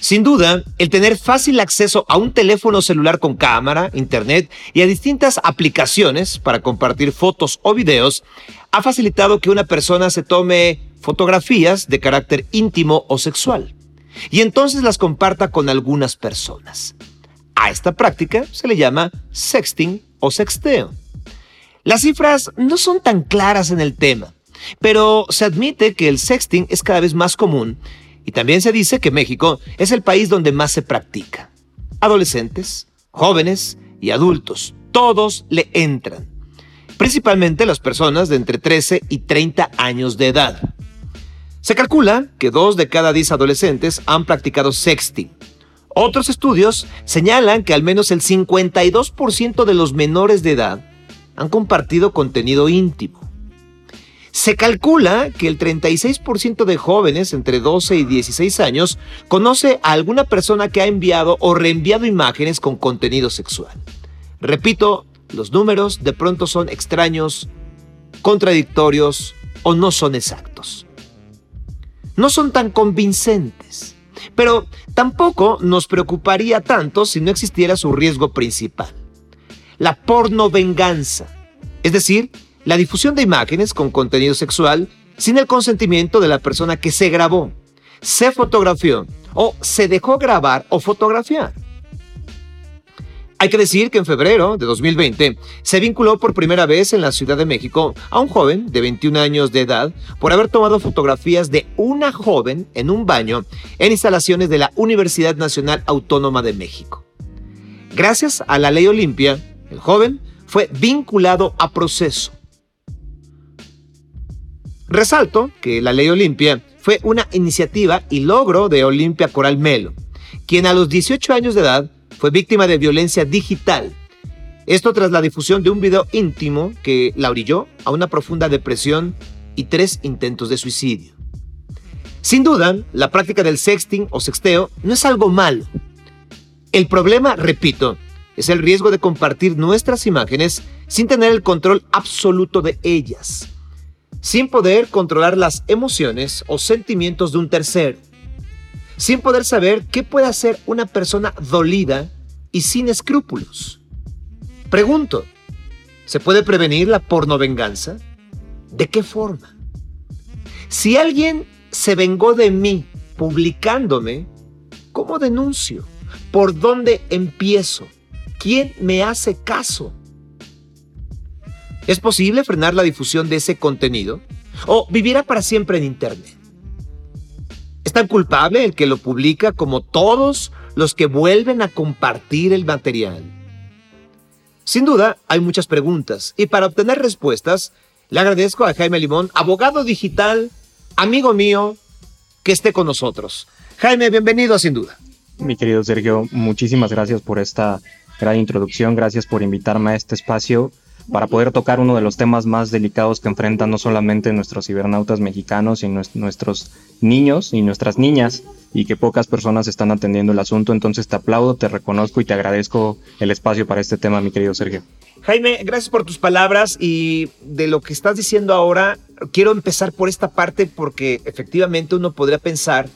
Sin duda, el tener fácil acceso a un teléfono celular con cámara, internet y a distintas aplicaciones para compartir fotos o videos ha facilitado que una persona se tome fotografías de carácter íntimo o sexual y entonces las comparta con algunas personas. A esta práctica se le llama sexting o sexteo. Las cifras no son tan claras en el tema, pero se admite que el sexting es cada vez más común y también se dice que México es el país donde más se practica. Adolescentes, jóvenes y adultos, todos le entran. Principalmente las personas de entre 13 y 30 años de edad. Se calcula que dos de cada 10 adolescentes han practicado sexting. Otros estudios señalan que al menos el 52% de los menores de edad han compartido contenido íntimo. Se calcula que el 36% de jóvenes entre 12 y 16 años conoce a alguna persona que ha enviado o reenviado imágenes con contenido sexual. Repito, los números de pronto son extraños, contradictorios o no son exactos. No son tan convincentes, pero tampoco nos preocuparía tanto si no existiera su riesgo principal, la porno venganza, es decir, la difusión de imágenes con contenido sexual sin el consentimiento de la persona que se grabó, se fotografió o se dejó grabar o fotografiar. Hay que decir que en febrero de 2020 se vinculó por primera vez en la Ciudad de México a un joven de 21 años de edad por haber tomado fotografías de una joven en un baño en instalaciones de la Universidad Nacional Autónoma de México. Gracias a la ley Olimpia, el joven fue vinculado a proceso Resalto que la Ley Olimpia fue una iniciativa y logro de Olimpia Coral Melo, quien a los 18 años de edad fue víctima de violencia digital. Esto tras la difusión de un video íntimo que la orilló a una profunda depresión y tres intentos de suicidio. Sin duda, la práctica del sexting o sexteo no es algo malo. El problema, repito, es el riesgo de compartir nuestras imágenes sin tener el control absoluto de ellas sin poder controlar las emociones o sentimientos de un tercero, sin poder saber qué puede hacer una persona dolida y sin escrúpulos. Pregunto, ¿se puede prevenir la pornovenganza? ¿De qué forma? Si alguien se vengó de mí publicándome, ¿cómo denuncio? ¿Por dónde empiezo? ¿Quién me hace caso? ¿Es posible frenar la difusión de ese contenido? ¿O vivirá para siempre en Internet? ¿Es tan culpable el que lo publica como todos los que vuelven a compartir el material? Sin duda, hay muchas preguntas y para obtener respuestas, le agradezco a Jaime Limón, abogado digital, amigo mío, que esté con nosotros. Jaime, bienvenido sin duda. Mi querido Sergio, muchísimas gracias por esta gran introducción, gracias por invitarme a este espacio para poder tocar uno de los temas más delicados que enfrentan no solamente nuestros cibernautas mexicanos, sino nuestros niños y nuestras niñas, y que pocas personas están atendiendo el asunto. Entonces te aplaudo, te reconozco y te agradezco el espacio para este tema, mi querido Sergio. Jaime, gracias por tus palabras y de lo que estás diciendo ahora, quiero empezar por esta parte porque efectivamente uno podría pensar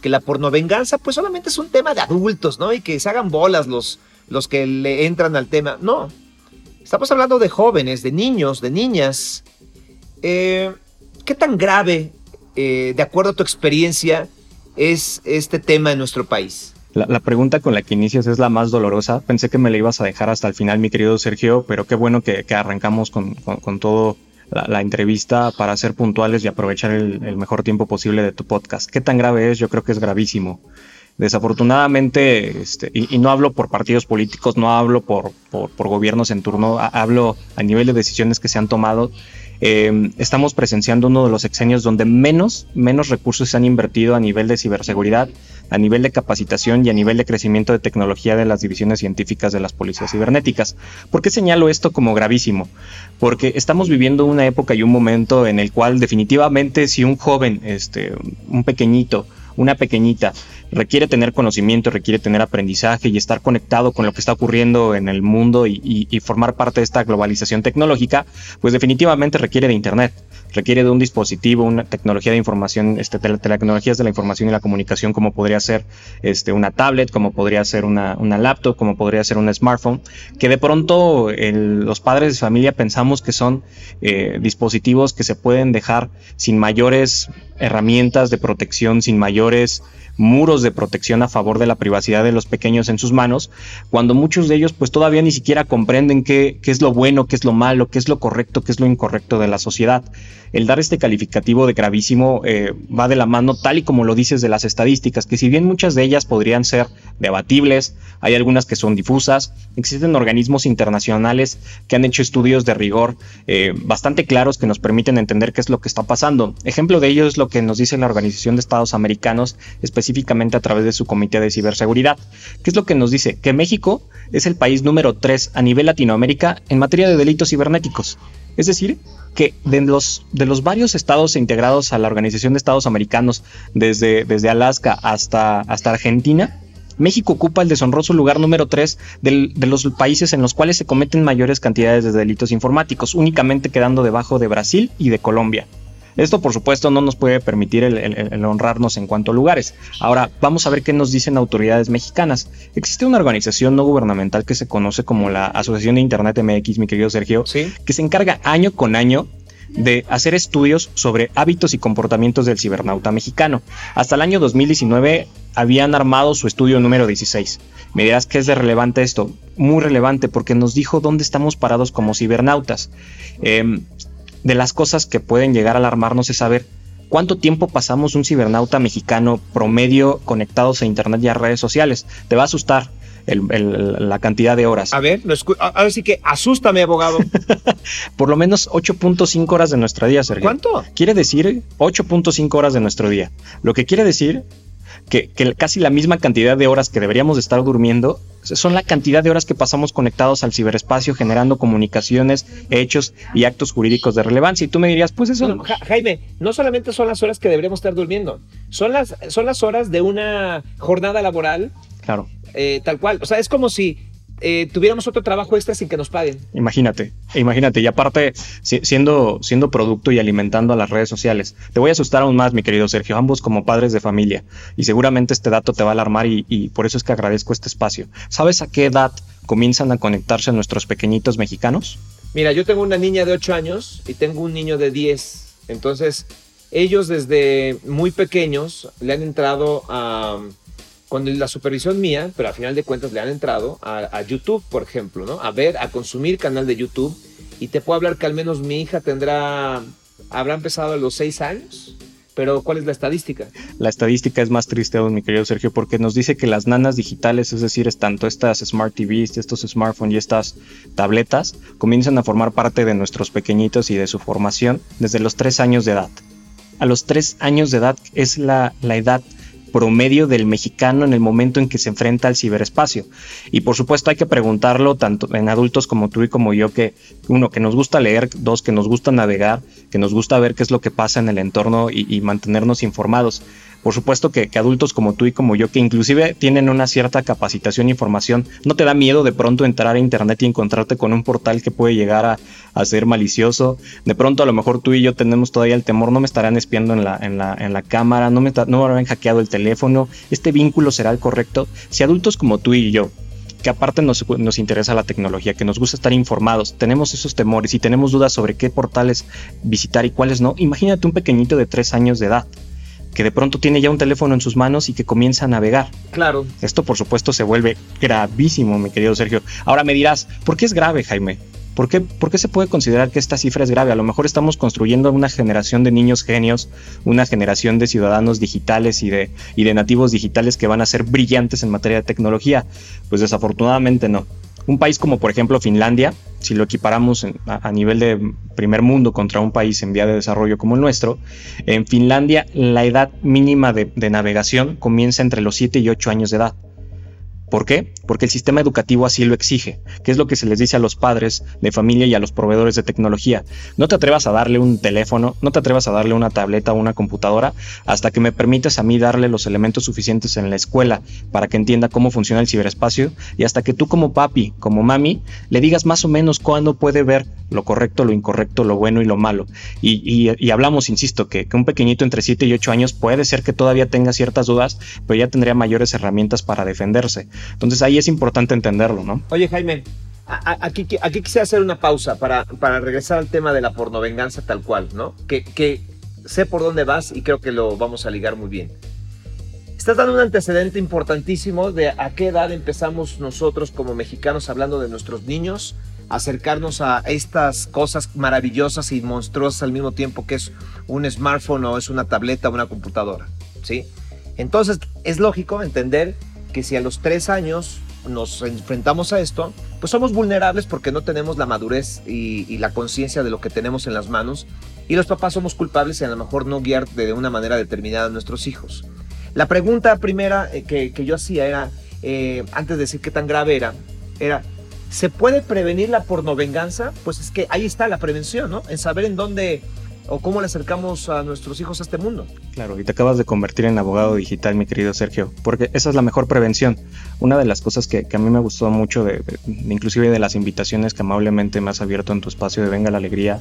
que la pornovenganza pues solamente es un tema de adultos, ¿no? Y que se hagan bolas los, los que le entran al tema. No, Estamos hablando de jóvenes, de niños, de niñas. Eh, ¿Qué tan grave, eh, de acuerdo a tu experiencia, es este tema en nuestro país? La, pregunta con la que inicias es la más dolorosa. Pensé que me la ibas a dejar hasta el final, mi querido Sergio, pero qué bueno que, arrancamos con, con, todo la, entrevista para ser puntuales y aprovechar el, mejor tiempo posible de tu podcast. ¿Qué tan grave es? Yo creo que es gravísimo. Desafortunadamente, este, y, no hablo por partidos políticos, no hablo por, por, gobiernos en turno, hablo a nivel de decisiones que se han tomado. Em, estamos presenciando uno de los exenios donde menos, menos recursos se han invertido a nivel de ciberseguridad, a nivel de capacitación y a nivel de crecimiento de tecnología de las divisiones científicas de las policías cibernéticas. ¿Por qué señalo esto como gravísimo? Porque estamos viviendo una época y un momento en el cual definitivamente si un joven, este, un pequeñito, una pequeñita, requiere tener conocimiento, requiere tener aprendizaje y estar conectado con lo que está ocurriendo en el mundo y, formar parte de esta globalización tecnológica, pues definitivamente requiere de Internet. requiere de un dispositivo, una tecnología de información, este, tecnologías de la información y la comunicación, como podría ser este, una tablet, como podría ser una, una laptop, como podría ser un smartphone, que de pronto los padres de familia pensamos que son eh, dispositivos que se pueden dejar sin mayores herramientas de protección, sin mayores muros de protección a favor de la privacidad de los pequeños en sus manos, cuando muchos de ellos pues todavía ni siquiera comprenden qué, qué es lo bueno, qué es lo malo, qué es lo correcto, qué es lo incorrecto de la sociedad. El dar este calificativo de gravísimo eh, va de la mano tal y como lo dices de las estadísticas, que si bien muchas de ellas podrían ser debatibles, hay algunas que son difusas, existen organismos internacionales que han hecho estudios de rigor eh, bastante claros que nos permiten entender qué es lo que está pasando. Ejemplo de ello es lo que nos dice la Organización de Estados Americanos, específicamente a través de su Comité de Ciberseguridad. ¿Qué es lo que nos dice? Que México es el país número 3 a nivel Latinoamérica en materia de delitos cibernéticos. Es decir, que de los, de los varios estados integrados a la Organización de Estados Americanos, desde, desde Alaska hasta, hasta Argentina, México ocupa el deshonroso lugar número 3 de los países en los cuales se cometen mayores cantidades de delitos informáticos, únicamente quedando debajo de Brasil y de Colombia. Esto, por supuesto, no nos puede permitir el, honrarnos en cuanto a lugares. Ahora, vamos a ver qué nos dicen autoridades mexicanas. Existe una organización no gubernamental que se conoce como la Asociación de Internet MX, mi querido Sergio, que se encarga año con año de hacer estudios sobre hábitos y comportamientos del cibernauta mexicano. Hasta el año 2019 habían armado su estudio número 16. Me dirás que es de relevante esto, muy relevante porque nos dijo dónde estamos parados como cibernautas. Em, de las cosas que pueden llegar a alarmarnos es saber cuánto tiempo pasamos un cibernauta mexicano promedio conectados a internet y a redes sociales. Te va a asustar. la cantidad de horas. A ver, ahora sí que asústame, abogado. Por lo menos 8.5 horas de nuestro día, Sergio. ¿Cuánto? Quiere decir 8.5 horas de nuestro día. Lo que quiere decir que, casi la misma cantidad de horas que deberíamos estar durmiendo son la cantidad de horas que pasamos conectados al ciberespacio generando comunicaciones, hechos y actos jurídicos de relevancia. Y tú me dirías, pues eso... Jaime, no solamente son las horas que deberíamos estar durmiendo, son las, son las horas de una jornada laboral. Claro. Eh, tal cual. O sea, es como si eh, tuviéramos otro trabajo extra sin que nos paguen. Imagínate, imagínate, y aparte siendo, siendo producto y alimentando a las redes sociales. Te voy a asustar aún más, mi querido Sergio, ambos como padres de familia, y seguramente este dato te va a alarmar y, y por eso es que agradezco este espacio. ¿Sabes a qué edad comienzan a conectarse nuestros pequeñitos mexicanos? Mira, yo tengo una niña de 8 años y tengo un niño de 10, entonces ellos desde muy pequeños le han entrado a con la supervisión mía, pero a final de cuentas le han entrado a, YouTube, por ejemplo, ¿no? A ver, a consumir canal de YouTube. Y te puedo hablar que al menos mi hija tendrá, habrá empezado a los seis años. Pero ¿cuál es la estadística? La estadística es más triste aún, mi querido Sergio, porque nos dice que las nanas digitales, es decir, es tanto estas Smart TVs, estos smartphones y estas tabletas, comienzan a formar parte de nuestros pequeñitos y de su formación desde los tres años de edad. A los tres años de edad es la, la edad promedio del mexicano en el momento en que se enfrenta al ciberespacio. Y por supuesto hay que preguntarlo tanto en adultos como tú y como yo, que uno, que nos gusta leer, dos, que nos gusta navegar, que nos gusta ver qué es lo que pasa en el entorno y, mantenernos informados. Por supuesto que, adultos como tú y como yo, que inclusive tienen una cierta capacitación e información, no te da miedo de pronto entrar a internet y encontrarte con un portal que puede llegar a, ser malicioso. De pronto a lo mejor tú y yo tenemos todavía el temor, no me estarán espiando en la, en la, en la cámara, no me, no me habrán hackeado el teléfono, este vínculo será el correcto. Si adultos como tú y yo que aparte nos, nos, interesa la tecnología, que nos gusta estar informados, tenemos esos temores y tenemos dudas sobre qué portales visitar y cuáles no, imagínate un pequeñito de tres años de edad que de pronto tiene ya un teléfono en sus manos y que comienza a navegar. Claro. Esto por supuesto se vuelve gravísimo, mi querido Sergio. Ahora me dirás, ¿por qué es grave, Jaime? ¿Por qué, ¿Por qué, se puede considerar que esta cifra es grave? A lo mejor estamos construyendo una generación de niños genios, una generación de ciudadanos digitales y de, y de nativos digitales que van a ser brillantes en materia de tecnología. Pues desafortunadamente no. Un país como por ejemplo Finlandia, si lo equiparamos a, nivel de primer mundo contra un país en vía de desarrollo como el nuestro, en Finlandia la edad mínima de, navegación comienza entre los 7 y 8 años de edad. ¿Por qué? Porque el sistema educativo así lo exige, que es lo que se les dice a los padres de familia y a los proveedores de tecnología. No te atrevas a darle un teléfono, no te atrevas a darle una tableta o una computadora hasta que me permitas a mí darle los elementos suficientes en la escuela para que entienda cómo funciona el ciberespacio y hasta que tú como papi, como mami, le digas más o menos cuándo puede ver lo correcto, lo incorrecto, lo bueno y lo malo. Y, hablamos, insisto, que, que un pequeñito entre 7 y 8 años puede ser que todavía tenga ciertas dudas, pero ya tendría mayores herramientas para defenderse. Entonces ahí es importante entenderlo, ¿no? Oye, Jaime, aquí, aquí quisiera hacer una pausa para, para regresar al tema de la pornovenganza tal cual, ¿no? Que, que sé por dónde vas y creo que lo vamos a ligar muy bien. Estás dando un antecedente importantísimo de a qué edad empezamos nosotros como mexicanos hablando de nuestros niños, acercarnos a estas cosas maravillosas y monstruosas al mismo tiempo que es un smartphone o es una tableta o una computadora, ¿sí? Entonces es lógico entender que si a los tres años nos enfrentamos a esto, pues somos vulnerables porque no tenemos la madurez y, la conciencia de lo que tenemos en las manos y los papás somos culpables y a lo mejor no guiar de una manera determinada a nuestros hijos. La pregunta primera eh, que, yo hacía era, eh, antes de decir qué tan grave era, era, ¿se puede prevenir la pornovenganza? Pues es que ahí está la prevención, ¿no? En saber en dónde o cómo le acercamos a nuestros hijos a este mundo. Claro, y te acabas de convertir en abogado digital, mi querido Sergio, porque esa es la mejor prevención. Una de las cosas que, a mí me gustó mucho, de, inclusive de las invitaciones que amablemente me has abierto en tu espacio de Venga la Alegría,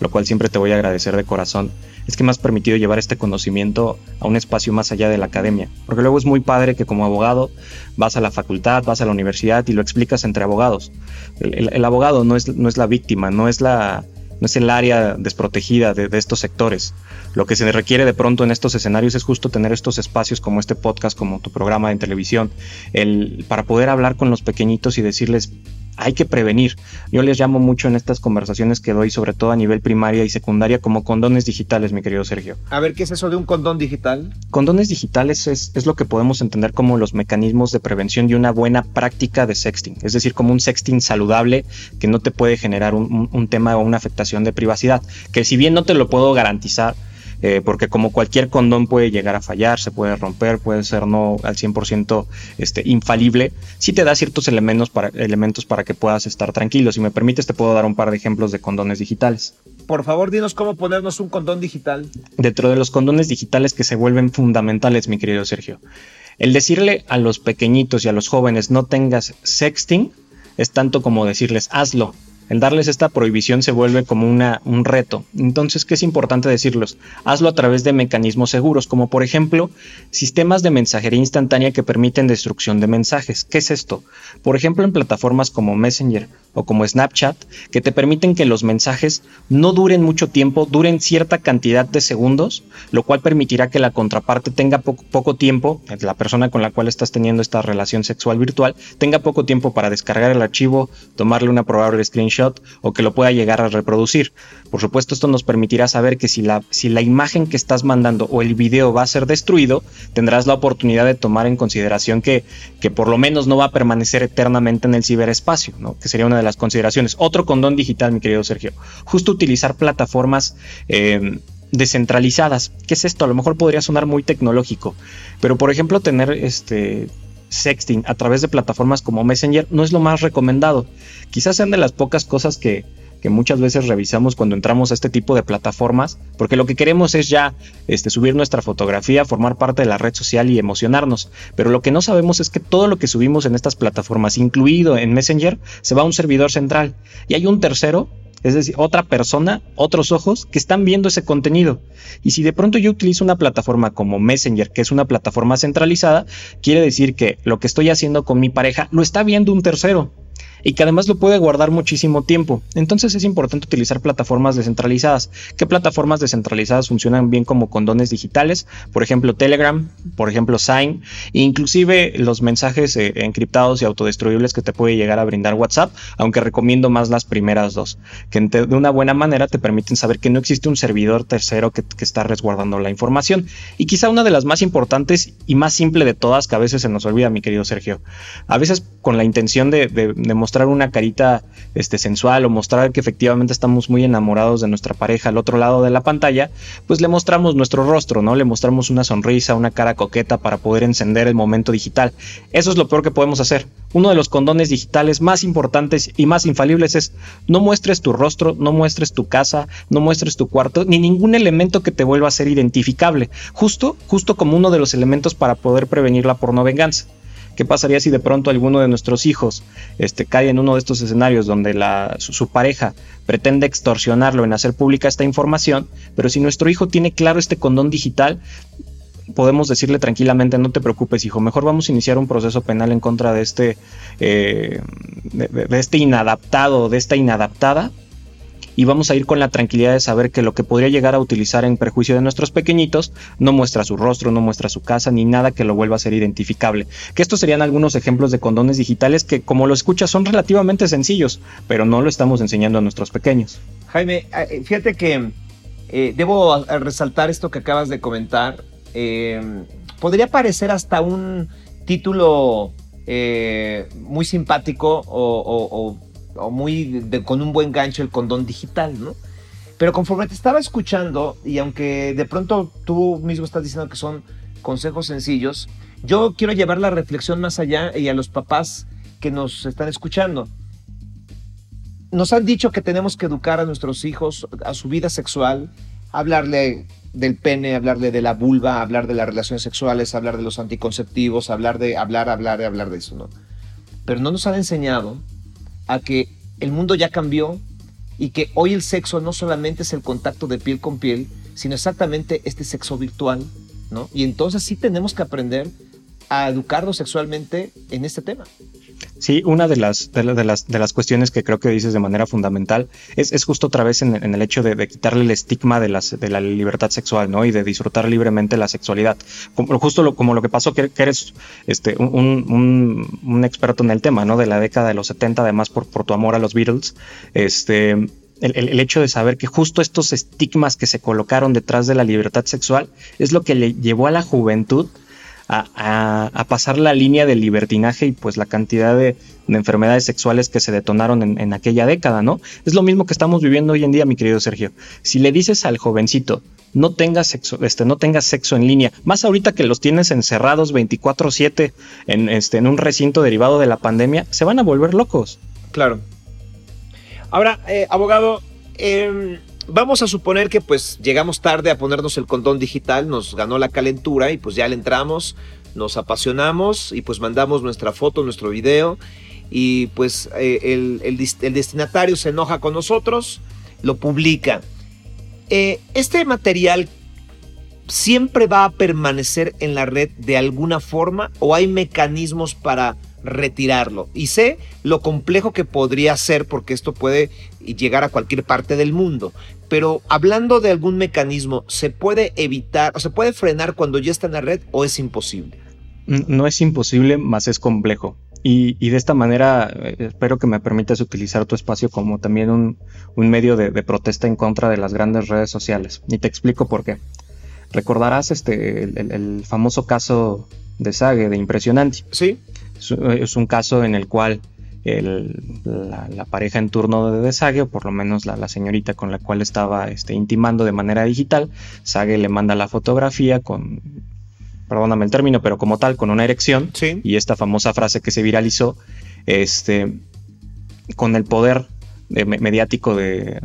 lo cual siempre te voy a agradecer de corazón, es que me has permitido llevar este conocimiento a un espacio más allá de la academia. Porque luego es muy padre que como abogado vas a la facultad, vas a la universidad y lo explicas entre abogados. El, abogado no es, no es la víctima, no es la, no es el área desprotegida de, estos sectores. Lo que se requiere de pronto en estos escenarios es justo tener estos espacios como este podcast, como tu programa en televisión, el, para poder hablar con los pequeñitos y decirles, hay que prevenir. Yo les llamo mucho en estas conversaciones que doy, sobre todo a nivel primaria y secundaria, como condones digitales, mi querido Sergio. A ver, ¿qué es eso de un condón digital? Condones digitales es, lo que podemos entender como los mecanismos de prevención de una buena práctica de sexting, es decir, como un sexting saludable que no te puede generar un tema o una afectación de privacidad, que si bien no te lo puedo garantizar, eh, porque como cualquier condón puede llegar a fallar, se puede romper, puede ser no al 100% este, infalible, sí te da ciertos elementos para, elementos para que puedas estar tranquilo. Si me permites, te puedo dar un par de ejemplos de condones digitales. Por favor, dinos cómo ponernos un condón digital. Dentro de los condones digitales que se vuelven fundamentales, mi querido Sergio. El decirle a los pequeñitos y a los jóvenes no tengas sexting es tanto como decirles hazlo, el darles esta prohibición se vuelve como una, un reto. Entonces, ¿qué es importante decirlos? Hazlo a través de mecanismos seguros, como por ejemplo sistemas de mensajería instantánea que permiten destrucción de mensajes. ¿Qué es esto? Por ejemplo, en plataformas como Messenger o como Snapchat, que te permiten que los mensajes no duren mucho tiempo, duren cierta cantidad de segundos, lo cual permitirá que la contraparte tenga poco, poco tiempo, la persona con la cual estás teniendo esta relación sexual virtual, tenga poco tiempo para descargar el archivo, tomarle una probable screenshot o que lo pueda llegar a reproducir. Por supuesto, esto nos permitirá saber que si la, si la imagen que estás mandando o el video va a ser destruido, tendrás la oportunidad de tomar en consideración que, que por lo menos no va a permanecer eternamente en el ciberespacio, ¿no? que sería una de las consideraciones. Otro condón digital, mi querido Sergio, justo utilizar plataformas eh, descentralizadas. ¿Qué es esto? A lo mejor podría sonar muy tecnológico, pero por ejemplo tener este sexting a través de plataformas como Messenger no es lo más recomendado. Quizás sean de las pocas cosas que, muchas veces revisamos cuando entramos a este tipo de plataformas, porque lo que queremos es ya este, subir nuestra fotografía, formar parte de la red social y emocionarnos. Pero lo que no sabemos es que todo lo que subimos en estas plataformas, incluido en Messenger, se va a un servidor central. Y hay un tercero es decir, otra persona, otros ojos que están viendo ese contenido. Y si de pronto yo utilizo una plataforma como Messenger, que es una plataforma centralizada, quiere decir que lo que estoy haciendo con mi pareja lo está viendo un tercero y que además lo puede guardar muchísimo tiempo. Entonces es importante utilizar plataformas descentralizadas. ¿Qué plataformas descentralizadas funcionan bien como condones digitales? Por ejemplo, Telegram, por ejemplo, Sign, e inclusive los mensajes eh, encriptados y autodestruibles que te puede llegar a brindar WhatsApp, aunque recomiendo más las primeras dos, que de una buena manera te permiten saber que no existe un servidor tercero que, está resguardando la información. Y quizá una de las más importantes y más simple de todas que a veces se nos olvida, mi querido Sergio. A veces con la intención de, de, de mostrar una carita este, sensual o mostrar que efectivamente estamos muy enamorados de nuestra pareja al otro lado de la pantalla, pues le mostramos nuestro rostro, ¿no? Le mostramos una sonrisa, una cara coqueta para poder encender el momento digital. Eso es lo peor que podemos hacer. Uno de los condones digitales más importantes y más infalibles es no muestres tu rostro, no muestres tu casa, no muestres tu cuarto, ni ningún elemento que te vuelva a ser identificable. Justo, justo como uno de los elementos para poder prevenir la pornovenganza. ¿Qué pasaría si de pronto alguno de nuestros hijos este, cae en uno de estos escenarios donde su, pareja pretende extorsionarlo en hacer pública esta información? Pero si nuestro hijo tiene claro este condón digital, podemos decirle tranquilamente, no te preocupes, hijo, mejor vamos a iniciar un proceso penal en contra de este, eh, de, este inadaptado, de esta inadaptada, y vamos a ir con la tranquilidad de saber que lo que podría llegar a utilizar en perjuicio de nuestros pequeñitos no muestra su rostro, no muestra su casa, ni nada que lo vuelva a ser identificable. Que estos serían algunos ejemplos de condones digitales que, como lo escuchas, son relativamente sencillos, pero no lo estamos enseñando a nuestros pequeños. Jaime, eh, fíjate que eh, debo resaltar esto que acabas de comentar. Eh, podría parecer hasta un título muy simpático o muy con un buen gancho el condón digital, ¿no? Pero conforme te estaba escuchando, y aunque de pronto tú mismo estás diciendo que son consejos sencillos, yo quiero llevar la reflexión más allá y a los papás que nos están escuchando. Nos han dicho que tenemos que educar a nuestros hijos a su vida sexual, hablarle del pene, hablarle de la vulva, hablar de las relaciones sexuales, hablar de los anticonceptivos, hablar de hablar, hablar, hablar de eso, ¿no? Pero no nos han enseñado a que el mundo ya cambió y que hoy el sexo no solamente es el contacto de piel con piel, sino exactamente este sexo virtual, ¿no? Y entonces sí tenemos que aprender a educarnos sexualmente en este tema. Sí, una de las, de, las, de las cuestiones que creo que dices de manera fundamental es, es justo otra vez en, el hecho de, quitarle el estigma de, las, de la libertad sexual, ¿no? Y de disfrutar libremente la sexualidad. Justo como lo que pasó, que, eres este, un, un, un, experto en el tema, ¿no? De la década de los 70, además por, por tu amor a los Beatles. Este, el, el, hecho de saber que justo estos estigmas que se colocaron detrás de la libertad sexual es lo que le llevó a la juventud a, pasar la línea del libertinaje y pues la cantidad de, enfermedades sexuales que se detonaron en, aquella década, ¿no? Es lo mismo que estamos viviendo hoy en día, mi querido Sergio. Si le dices al jovencito, no tengas sexo, este, no tengas sexo en línea, más ahorita que los tienes encerrados 24/7 en, este, en un recinto derivado de la pandemia, se van a volver locos. Claro. Ahora, eh, abogado, eh, vamos a suponer que pues llegamos tarde a ponernos el condón digital, nos ganó la calentura y pues ya le entramos, nos apasionamos y pues mandamos nuestra foto, nuestro video y pues eh, el, destinatario se enoja con nosotros, lo publica. Eh, este material siempre va a permanecer en la red de alguna forma o hay mecanismos para retirarlo. Y sé lo complejo que podría ser porque esto puede llegar a cualquier parte del mundo. Pero hablando de algún mecanismo, ¿se puede evitar o se puede frenar cuando ya está en la red o es imposible? No es imposible, más es complejo. Y, de esta manera eh, espero que me permitas utilizar tu espacio como también un, medio de, protesta en contra de las grandes redes sociales. Y te explico por qué. Recordarás este, el, famoso caso de Sage, de Impresionante. Sí. Es, un caso en el cual la, pareja en turno de, Sage, o por lo menos la, señorita con la cual estaba este, intimando de manera digital, Sage le manda la fotografía con, perdóname el término, pero como tal, con una erección. Y esta famosa frase que se viralizó, este, con el poder mediático de,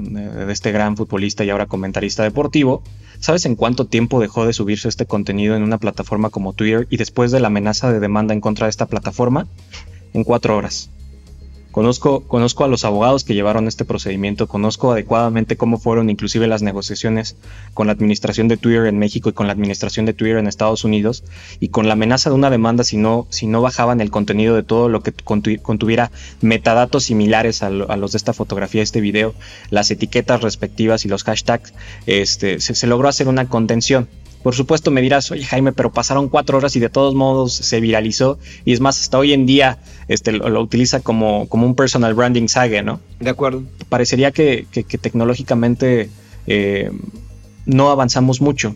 este gran futbolista y ahora comentarista deportivo. ¿Sabes en cuánto tiempo dejó de subirse este contenido en una plataforma como Twitter y después de la amenaza de demanda en contra de esta plataforma? En cuatro horas. Conozco, conozco a los abogados que llevaron este procedimiento, conozco adecuadamente cómo fueron inclusive las negociaciones con la administración de Twitter en México y con la administración de Twitter en Estados Unidos y con la amenaza de una demanda si no, si no bajaban el contenido de todo lo que contuviera metadatos similares a, los de esta fotografía, este video, las etiquetas respectivas y los hashtags, este, se logró hacer una contención. Por supuesto me dirás, oye Jaime, pero pasaron cuatro horas y de todos modos se viralizó y es más, hasta hoy en día este, lo, utiliza como, como un personal branding saga, ¿no? De acuerdo. Parecería que, tecnológicamente eh, no avanzamos mucho,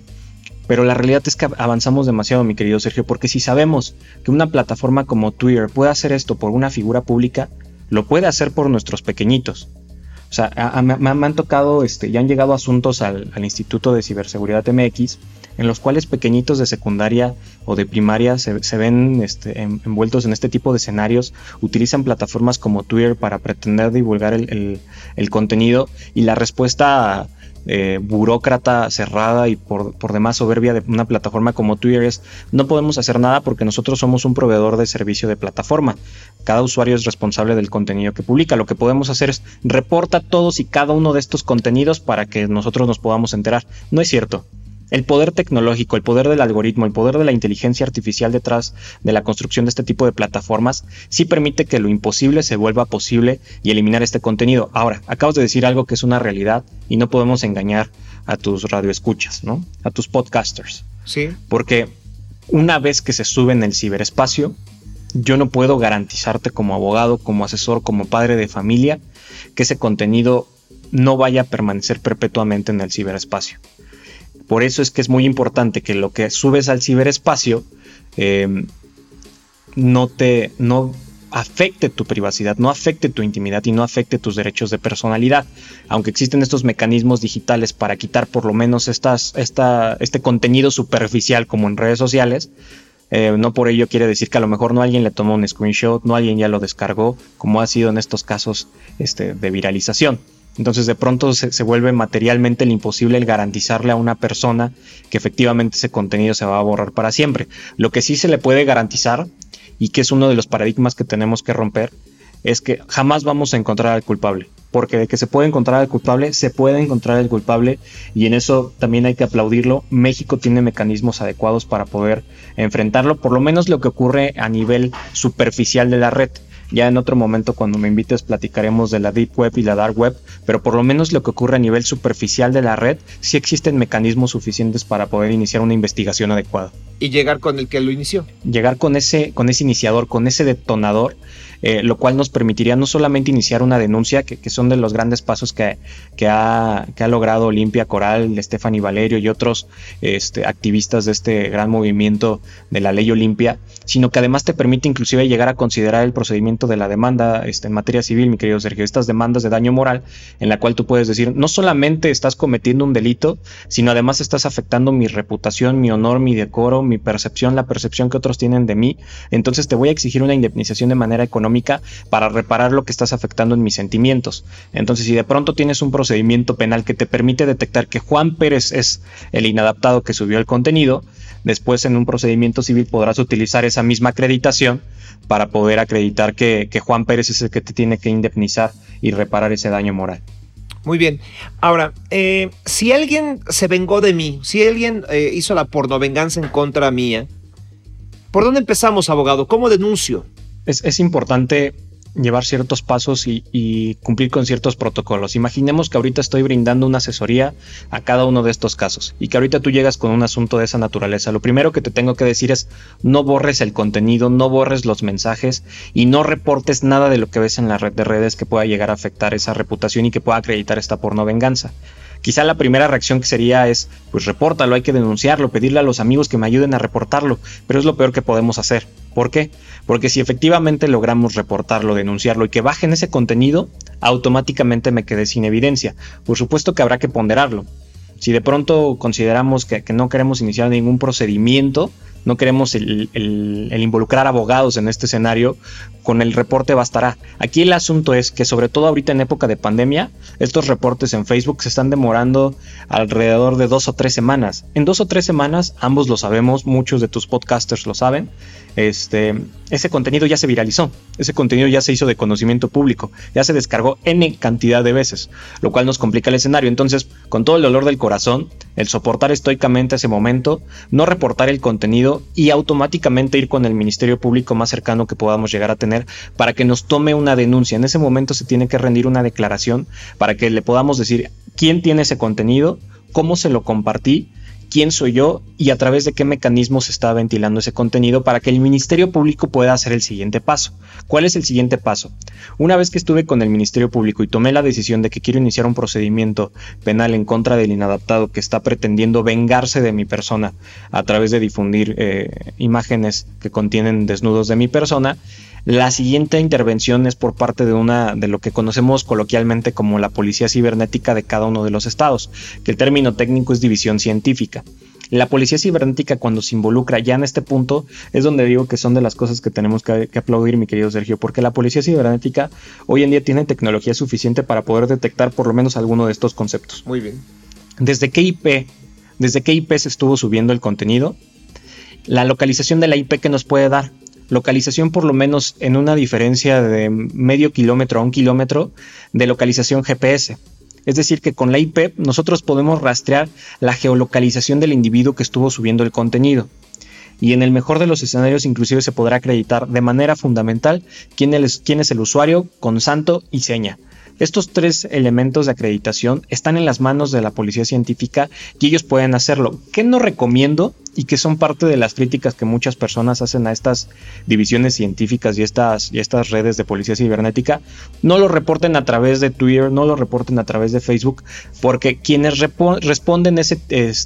pero la realidad es que avanzamos demasiado, mi querido Sergio, porque si sabemos que una plataforma como Twitter puede hacer esto por una figura pública, lo puede hacer por nuestros pequeñitos. O sea, me, han tocado, este, ya han llegado asuntos al, Instituto de Ciberseguridad MX, en los cuales pequeñitos de secundaria o de primaria se, ven este, envueltos en este tipo de escenarios, utilizan plataformas como Twitter para pretender divulgar el, contenido y la respuesta eh, burócrata cerrada y por, demás soberbia de una plataforma como Twitter es no podemos hacer nada porque nosotros somos un proveedor de servicio de plataforma. Cada usuario es responsable del contenido que publica. Lo que podemos hacer es reporta todos y cada uno de estos contenidos para que nosotros nos podamos enterar. No es cierto. El poder tecnológico, el poder del algoritmo, el poder de la inteligencia artificial detrás de la construcción de este tipo de plataformas sí permite que lo imposible se vuelva posible y eliminar este contenido. Ahora, acabas de decir algo que es una realidad y no podemos engañar a tus radioescuchas, ¿no? A tus podcasters. Sí. Porque una vez que se sube en el ciberespacio, yo no puedo garantizarte como abogado, como asesor, como padre de familia, que ese contenido no vaya a permanecer perpetuamente en el ciberespacio. Por eso es que es muy importante que lo que subes al ciberespacio em, no te no afecte tu privacidad, no afecte tu intimidad y no afecte tus derechos de personalidad. Aunque existen estos mecanismos digitales para quitar por lo menos esta, este contenido superficial como en redes sociales, eh, no por ello quiere decir que a lo mejor no alguien le tomó un screenshot, no alguien ya lo descargó, como ha sido en estos casos este, de viralización. Entonces de pronto se, vuelve materialmente imposible el garantizarle a una persona que efectivamente ese contenido se va a borrar para siempre. Lo que sí se le puede garantizar, y que es uno de los paradigmas que tenemos que romper, es que jamás vamos a encontrar al culpable. Porque de que se puede encontrar al culpable, se puede encontrar al culpable y en eso también hay que aplaudirlo. México tiene mecanismos adecuados para poder enfrentarlo, por lo menos lo que ocurre a nivel superficial de la red. Ya en otro momento, cuando me invites, platicaremos de la Deep Web y la Dark Web, pero por lo menos lo que ocurre a nivel superficial de la red, sí existen mecanismos suficientes para poder iniciar una investigación adecuada. Y llegar con el que lo inició. Llegar con ese, con ese iniciador, con ese detonador eh, lo cual nos permitiría no solamente iniciar una denuncia, que, son de los grandes pasos que, que, ha, que ha, logrado Olimpia Coral, Stephanie Valerio y otros este, activistas de este gran movimiento de la ley Olimpia, sino que además te permite inclusive llegar a considerar el procedimiento de la demanda este, en materia civil, mi querido Sergio, estas demandas de daño moral, en la cual tú puedes decir, no solamente estás cometiendo un delito, sino además estás afectando mi reputación, mi honor, mi decoro, mi percepción, la percepción que otros tienen de mí, entonces te voy a exigir una indemnización de manera económica para reparar lo que estás afectando en mis sentimientos. Entonces, si de pronto tienes un procedimiento penal que te permite detectar que Juan Pérez es el inadaptado que subió el contenido, después en un procedimiento civil podrás utilizar esa misma acreditación para poder acreditar que, Juan Pérez es el que te tiene que indemnizar y reparar ese daño moral. Muy bien. Ahora, eh, si alguien se vengó de mí, si alguien eh, hizo la pornovenganza en contra mía, ¿por dónde empezamos, abogado? ¿Cómo denuncio? Es, importante llevar ciertos pasos y, cumplir con ciertos protocolos. Imaginemos que ahorita estoy brindando una asesoría a cada uno de estos casos y que ahorita tú llegas con un asunto de esa naturaleza. Lo primero que te tengo que decir es no borres el contenido, no borres los mensajes y no reportes nada de lo que ves en la red de redes que pueda llegar a afectar esa reputación y que pueda acreditar esta porno venganza. Quizá la primera reacción que sería es, pues repórtalo, hay que denunciarlo, pedirle a los amigos que me ayuden a reportarlo, pero es lo peor que podemos hacer. ¿Por qué? Porque si efectivamente logramos reportarlo, denunciarlo y que bajen ese contenido, automáticamente me quedé sin evidencia. Por supuesto que habrá que ponderarlo. Si de pronto consideramos que, no queremos iniciar ningún procedimiento, no queremos el, involucrar abogados en este escenario, con el reporte bastará. Aquí el asunto es que sobre todo ahorita en época de pandemia, estos reportes en Facebook se están demorando alrededor de dos o tres semanas. En dos o tres semanas, ambos lo sabemos, muchos de tus podcasters lo saben, este, ese contenido ya se viralizó, ese contenido ya se hizo de conocimiento público, ya se descargó N cantidad de veces, lo cual nos complica el escenario. Entonces, con todo el dolor del corazón, el soportar estoicamente ese momento, no reportar el contenido y automáticamente ir con el Ministerio Público más cercano que podamos llegar a tener para que nos tome una denuncia. En ese momento se tiene que rendir una declaración para que le podamos decir quién tiene ese contenido, cómo se lo compartí quién soy yo y a través de qué mecanismos está ventilando ese contenido para que el Ministerio Público pueda hacer el siguiente paso. ¿Cuál es el siguiente paso? Una vez que estuve con el Ministerio Público y tomé la decisión de que quiero iniciar un procedimiento penal en contra del inadaptado que está pretendiendo vengarse de mi persona a través de difundir eh, imágenes que contienen desnudos de mi persona, la siguiente intervención es por parte de una de lo que conocemos coloquialmente como la policía cibernética de cada uno de los estados, que el término técnico es división científica. La policía cibernética cuando se involucra ya en este punto es donde digo que son de las cosas que tenemos que, aplaudir, mi querido Sergio, porque la policía cibernética hoy en día tiene tecnología suficiente para poder detectar por lo menos alguno de estos conceptos. Muy bien. ¿Desde qué IP? ¿Desde qué IP se estuvo subiendo el contenido? La localización de la IP que nos puede dar localización por lo menos en una diferencia de medio kilómetro a un kilómetro de localización GPS. Es decir, que con la IP nosotros podemos rastrear la geolocalización del individuo que estuvo subiendo el contenido. Y en el mejor de los escenarios inclusive se podrá acreditar de manera fundamental quién es, quién es el usuario con santo y seña. Estos tres elementos de acreditación están en las manos de la policía científica y ellos pueden hacerlo. ¿Qué no recomiendo? Y que son parte de las críticas que muchas personas hacen a estas divisiones científicas y estas, y estas redes de policía cibernética. No lo reporten a través de Twitter, no lo reporten a través de Facebook, porque quienes responden ese,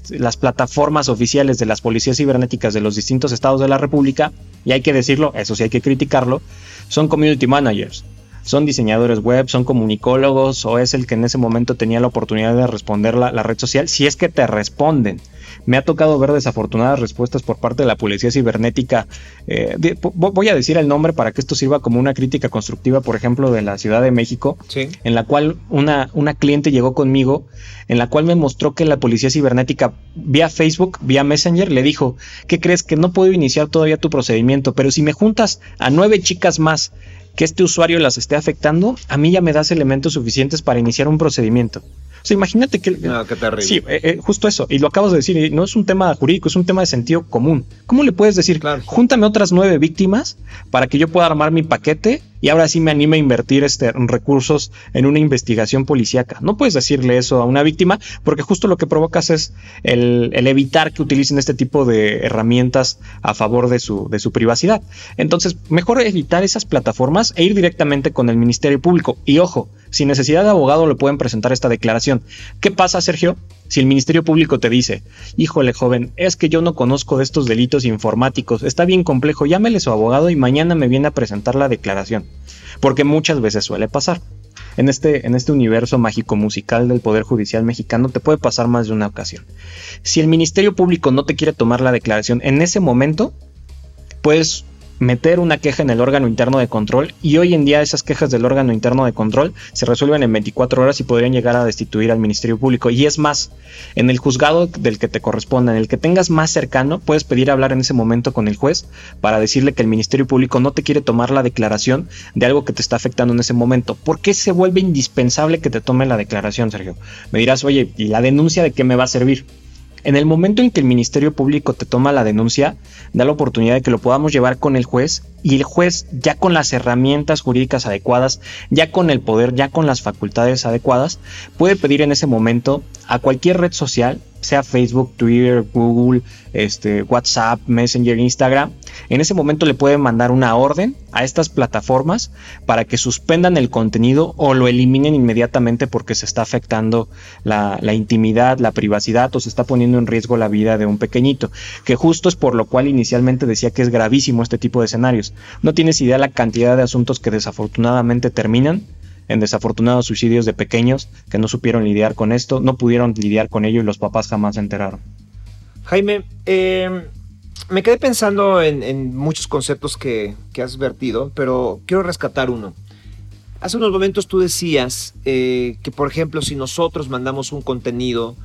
las plataformas oficiales de las policías cibernéticas de los distintos estados de la República, y hay que decirlo, eso sí hay que criticarlo, son community managers son diseñadores web, son comunicólogos o es el que en ese momento tenía la oportunidad de responder la, red social, si es que te responden. Me ha tocado ver desafortunadas respuestas por parte de la policía cibernética. Eh, voy a decir el nombre para que esto sirva como una crítica constructiva, por ejemplo, de la Ciudad de México, en la cual una, una cliente llegó conmigo, en la cual me mostró que la policía cibernética, vía Facebook, vía Messenger, le dijo, ¿qué crees que no puedo iniciar todavía tu procedimiento? Pero si me juntas a nueve chicas más que este usuario las esté afectando, a mí ya me das elementos suficientes para iniciar un procedimiento. O sea, imagínate que... No, qué terrible. Sí, eh, eh, justo eso. Y lo acabas de decir, no es un tema jurídico, es un tema de sentido común. ¿Cómo le puedes decir, júntame otras nueve víctimas para que yo pueda armar mi paquete y ahora sí me anime a invertir este, recursos en una investigación policíaca. No puedes decirle eso a una víctima porque justo lo que provocas es el, evitar que utilicen este tipo de herramientas a favor de su, de su privacidad. Entonces, mejor evitar esas plataformas e ir directamente con el Ministerio Público. Y ojo, sin necesidad de abogado le pueden presentar esta declaración. ¿Qué pasa, Sergio? Si el Ministerio Público te dice, híjole joven, es que yo no conozco de estos delitos informáticos, está bien complejo, llámele su abogado y mañana me viene a presentar la declaración. Porque muchas veces suele pasar. En este, en este universo mágico musical del Poder Judicial mexicano te puede pasar más de una ocasión. Si el Ministerio Público no te quiere tomar la declaración en ese momento, puedes meter una queja en el órgano interno de control y hoy en día esas quejas del órgano interno de control se resuelven en 24 horas y podrían llegar a destituir al Ministerio Público. Y es más, en el juzgado del que te corresponda, en el que tengas más cercano, puedes pedir hablar en ese momento con el juez para decirle que el Ministerio Público no te quiere tomar la declaración de algo que te está afectando en ese momento. ¿Por qué se vuelve indispensable que te tome la declaración, Sergio? Me dirás, oye, ¿y la denuncia de qué me va a servir? En el momento en que el Ministerio Público te toma la denuncia, da la oportunidad de que lo podamos llevar con el juez y el juez ya con las herramientas jurídicas adecuadas, ya con el poder, ya con las facultades adecuadas, puede pedir en ese momento a cualquier red social sea Facebook, Twitter, Google, este, WhatsApp, Messenger, Instagram, en ese momento le puede mandar una orden a estas plataformas para que suspendan el contenido o lo eliminen inmediatamente porque se está afectando la, la intimidad, la privacidad o se está poniendo en riesgo la vida de un pequeñito, que justo es por lo cual inicialmente decía que es gravísimo este tipo de escenarios. No tienes idea la cantidad de asuntos que desafortunadamente terminan en desafortunados suicidios de pequeños que no supieron lidiar con esto, no pudieron lidiar con ello y los papás jamás se enteraron. Jaime, em, me quedé pensando en, muchos conceptos que, has vertido, pero quiero rescatar uno. Hace unos momentos tú decías eh, que, por ejemplo, si nosotros mandamos un contenido,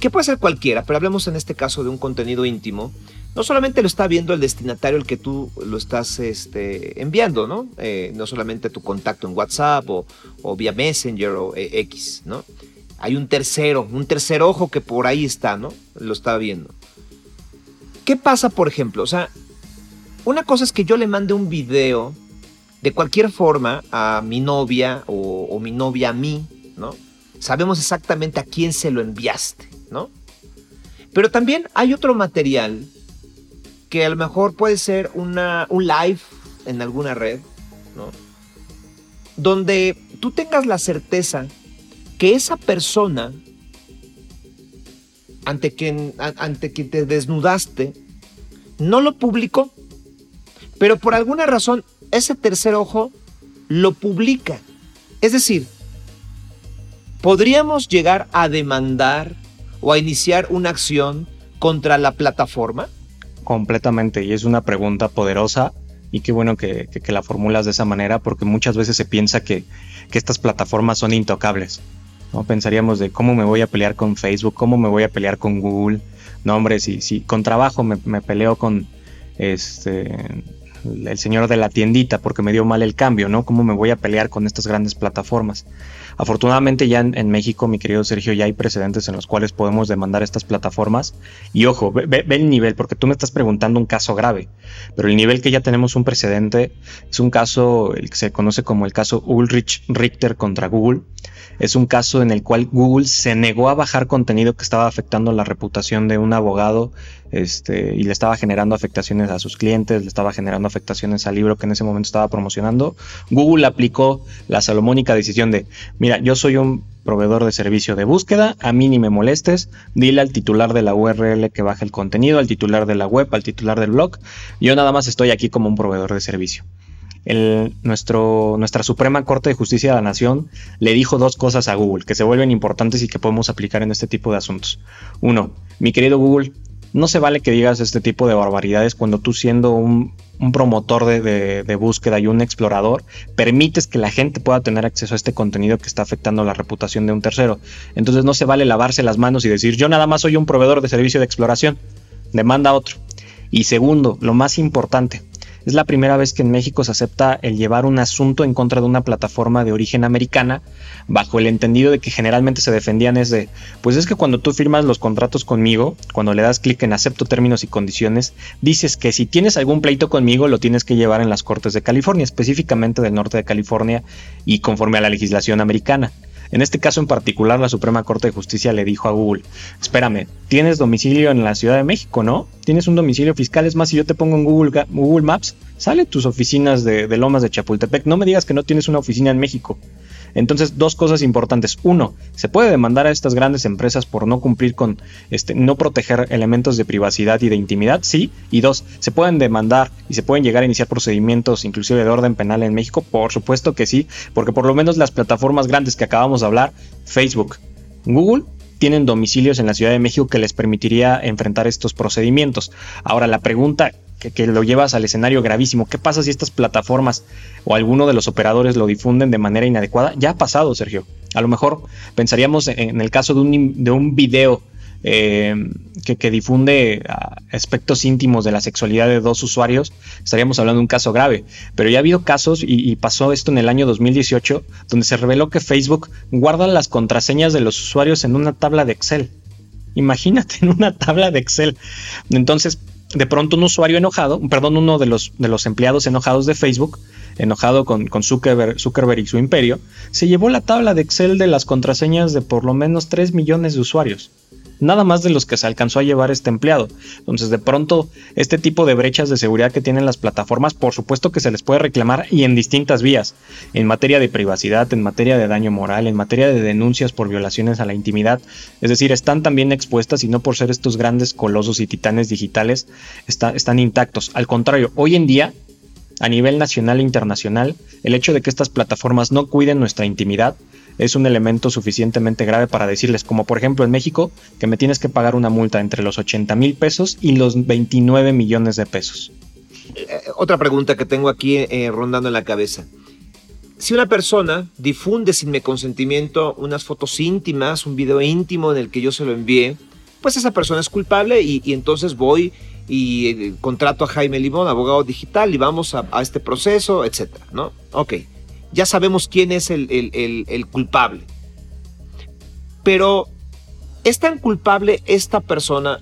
que puede ser cualquiera, pero hablemos en este caso de un contenido íntimo, no solamente lo está viendo el destinatario el que tú lo estás este, enviando, ¿no? Eh, no solamente tu contacto en WhatsApp o, vía Messenger o eh, X, ¿no? Hay un tercero, un tercer ojo que por ahí está, ¿no? Lo está viendo. ¿Qué pasa, por ejemplo? O sea, una cosa es que yo le mande un video de cualquier forma a mi novia o, o mi novia a mí, ¿no? Sabemos exactamente a quién se lo enviaste, ¿no? Pero también hay otro material que a lo mejor puede ser una, un live en alguna red, ¿no? Donde tú tengas la certeza que esa persona ante quien, ante quien te desnudaste no lo publicó, pero por alguna razón ese tercer ojo lo publica. Es decir, ¿podríamos llegar a demandar o a iniciar una acción contra la plataforma? Completamente, y es una pregunta poderosa y qué bueno que, la formulas de esa manera porque muchas veces se piensa que, estas plataformas son intocables. ¿no? Pensaríamos de cómo me voy a pelear con Facebook, cómo me voy a pelear con Google. No, hombre, si, con trabajo me peleo con este el señor de la tiendita porque me dio mal el cambio, ¿no? ¿Cómo me voy a pelear con estas grandes plataformas? Afortunadamente ya en, México, mi querido Sergio, ya hay precedentes en los cuales podemos demandar estas plataformas. Y ojo, ve, el nivel, porque tú me estás preguntando un caso grave, pero el nivel que ya tenemos un precedente es un caso, el que se conoce como el caso Ulrich Richter contra Google. Es un caso en el cual Google se negó a bajar contenido que estaba afectando la reputación de un abogado este, y le estaba generando afectaciones a sus clientes, le estaba generando afectaciones al libro que en ese momento estaba promocionando. Google aplicó la salomónica decisión de, mira, yo soy un proveedor de servicio de búsqueda, a mí ni me molestes, dile al titular de la URL que baje el contenido, al titular de la web, al titular del blog, yo nada más estoy aquí como un proveedor de servicio. El, nuestro, nuestra Suprema Corte de Justicia de la Nación le dijo dos cosas a Google que se vuelven importantes y que podemos aplicar en este tipo de asuntos. Uno, mi querido Google, no se vale que digas este tipo de barbaridades cuando tú siendo un, promotor de, búsqueda y un explorador, permites que la gente pueda tener acceso a este contenido que está afectando la reputación de un tercero. Entonces no se vale lavarse las manos y decir yo nada más soy un proveedor de servicio de exploración. Demanda otro. Y segundo, lo más importante, es la primera vez que en México se acepta el llevar un asunto en contra de una plataforma de origen americana bajo el entendido de que generalmente se defendían es de, pues es que cuando tú firmas los contratos conmigo, cuando le das clic en acepto términos y condiciones, dices que si tienes algún pleito conmigo lo tienes que llevar en las Cortes de California, específicamente del norte de California y conforme a la legislación americana. En este caso en particular, la Suprema Corte de Justicia le dijo a Google, espérame, tienes domicilio en la Ciudad de México, ¿no? Tienes un domicilio fiscal, es más, si yo te pongo en Google, Maps, sale tus oficinas de, de Lomas de Chapultepec, no me digas que no tienes una oficina en México. Entonces, dos cosas importantes. Uno, se puede demandar a estas grandes empresas por no cumplir con, este, no proteger elementos de privacidad y de intimidad, sí. Y dos, se pueden demandar y se pueden llegar a iniciar procedimientos inclusive de orden penal en México, por supuesto que sí, porque por lo menos las plataformas grandes que acabamos de hablar, Facebook, Google, tienen domicilios en la Ciudad de México que les permitiría enfrentar estos procedimientos. Ahora, la pregunta que, lo llevas al escenario gravísimo. ¿Qué pasa si estas plataformas o alguno de los operadores lo difunden de manera inadecuada? Ya ha pasado, Sergio. A lo mejor pensaríamos en el caso de un, de un video eh, que, difunde ah, aspectos íntimos de la sexualidad de dos usuarios, estaríamos hablando de un caso grave. Pero ya ha habido casos, y, y, pasó esto en el año 2018, donde se reveló que Facebook guarda las contraseñas de los usuarios en una tabla de Excel. Imagínate en una tabla de Excel. Entonces, de pronto un usuario enojado, perdón, uno de los, de los empleados enojados de Facebook, enojado con, con Zuckerberg, Zuckerberg, y su imperio, se llevó la tabla de Excel de las contraseñas de por lo menos 3 millones de usuarios nada más de los que se alcanzó a llevar este empleado. Entonces, de pronto, este tipo de brechas de seguridad que tienen las plataformas, por supuesto que se les puede reclamar y en distintas vías, en materia de privacidad, en materia de daño moral, en materia de denuncias por violaciones a la intimidad. Es decir, están también expuestas y no por ser estos grandes colosos y titanes digitales, están intactos. Al contrario, hoy en día a nivel nacional e internacional, el hecho de que estas plataformas no cuiden nuestra intimidad es un elemento suficientemente grave para decirles, como por ejemplo en México, que me tienes que pagar una multa entre los 80 mil pesos y los 29 millones de pesos. Eh, otra pregunta que tengo aquí eh, rondando en la cabeza. Si una persona difunde sin mi consentimiento unas fotos íntimas, un video íntimo en el que yo se lo envié, pues esa persona es culpable y, entonces voy y eh, contrato a Jaime Limón, abogado digital, y vamos a, a este proceso, etcétera, ¿no? Ok ya sabemos quién es el, culpable. Pero es tan culpable esta persona